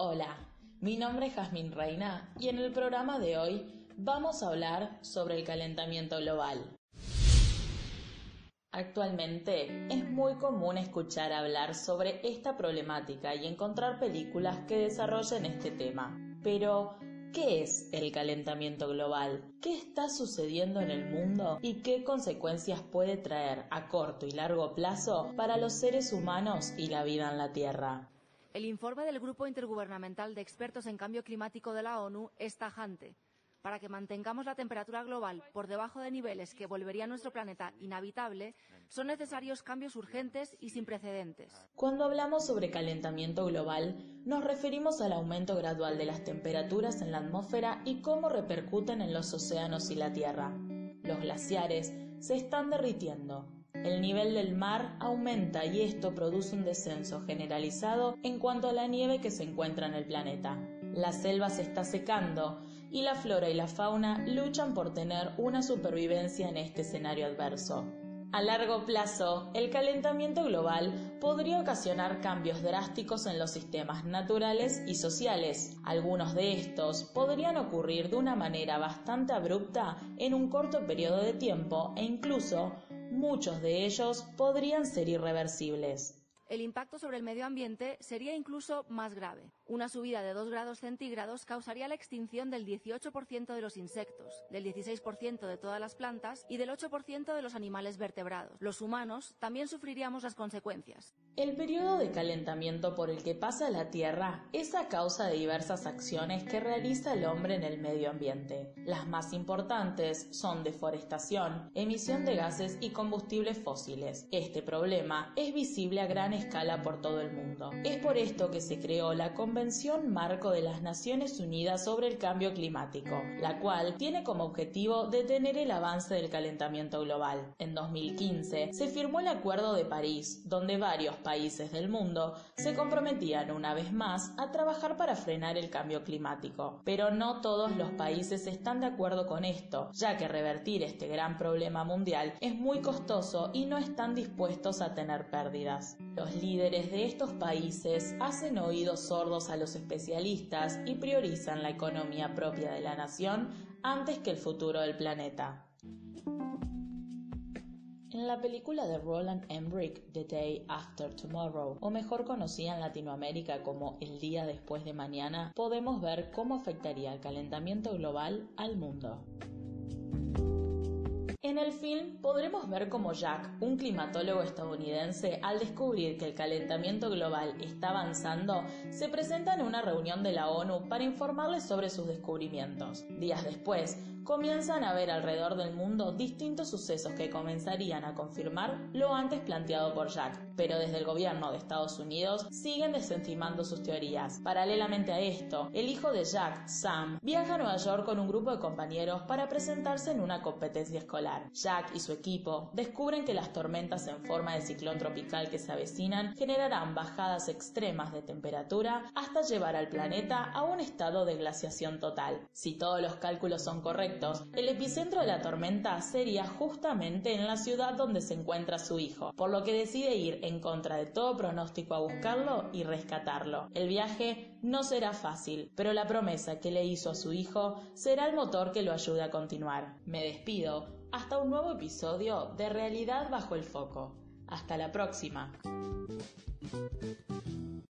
Hola, mi nombre es Jazmín Reina y en el programa de hoy vamos a hablar sobre el calentamiento global. Actualmente es muy común escuchar hablar sobre esta problemática y encontrar películas que desarrollen este tema. Pero, ¿qué es el calentamiento global? ¿Qué está sucediendo en el mundo y qué consecuencias puede traer a corto y largo plazo para los seres humanos y la vida en la Tierra? El informe del Grupo Intergubernamental de Expertos en Cambio Climático de la ONU es tajante. Para que mantengamos la temperatura global por debajo de niveles que volverían nuestro planeta inhabitable, son necesarios cambios urgentes y sin precedentes. Cuando hablamos sobre calentamiento global, nos referimos al aumento gradual de las temperaturas en la atmósfera y cómo repercuten en los océanos y la Tierra. Los glaciares se están derritiendo, el nivel del mar aumenta y esto produce un descenso generalizado en cuanto a la nieve que se encuentra en el planeta. La selva se está secando y la flora y la fauna luchan por tener una supervivencia en este escenario adverso. A largo plazo, el calentamiento global podría ocasionar cambios drásticos en los sistemas naturales y sociales. Algunos de estos podrían ocurrir de una manera bastante abrupta en un corto periodo de tiempo e incluso muchos de ellos podrían ser irreversibles. El impacto sobre el medio ambiente sería incluso más grave. Una subida de 2 grados centígrados causaría la extinción del 18% de los insectos, del 16% de todas las plantas y del 8% de los animales vertebrados. Los humanos también sufriríamos las consecuencias. El periodo de calentamiento por el que pasa la Tierra es a causa de diversas acciones que realiza el hombre en el medio ambiente. Las más importantes son deforestación, emisión de gases y combustibles fósiles. Este problema es visible a gran escala por todo el mundo. Es por esto que se creó la Convención Marco de las Naciones Unidas sobre el Cambio Climático, la cual tiene como objetivo detener el avance del calentamiento global. En 2015 se firmó el Acuerdo de París, donde varios países del mundo se comprometían una vez más a trabajar para frenar el cambio climático. Pero no todos los países están de acuerdo con esto, ya que revertir este gran problema mundial es muy costoso y no están dispuestos a tener pérdidas. Los líderes de estos países hacen oídos sordos a los especialistas y priorizan la economía propia de la nación antes que el futuro del planeta. En la película de Roland Emmerich, The Day After Tomorrow, o mejor conocida en Latinoamérica como El día después de mañana, podemos ver cómo afectaría el calentamiento global al mundo. En el film podremos ver cómo Jack, un climatólogo estadounidense, al descubrir que el calentamiento global está avanzando, se presenta en una reunión de la ONU para informarles sobre sus descubrimientos. Días después, comienzan a ver alrededor del mundo distintos sucesos que comenzarían a confirmar lo antes planteado por Jack, pero desde el gobierno de Estados Unidos siguen desestimando sus teorías. Paralelamente a esto, el hijo de Jack, Sam, viaja a Nueva York con un grupo de compañeros para presentarse en una competencia escolar. Jack y su equipo descubren que las tormentas en forma de ciclón tropical que se avecinan generarán bajadas extremas de temperatura hasta llevar al planeta a un estado de glaciación total. Si todos los cálculos son correctos, el epicentro de la tormenta sería justamente en la ciudad donde se encuentra su hijo, por lo que decide ir en contra de todo pronóstico a buscarlo y rescatarlo. El viaje no será fácil, pero la promesa que le hizo a su hijo será el motor que lo ayude a continuar. Me despido, hasta un nuevo episodio de Realidad bajo el foco. Hasta la próxima.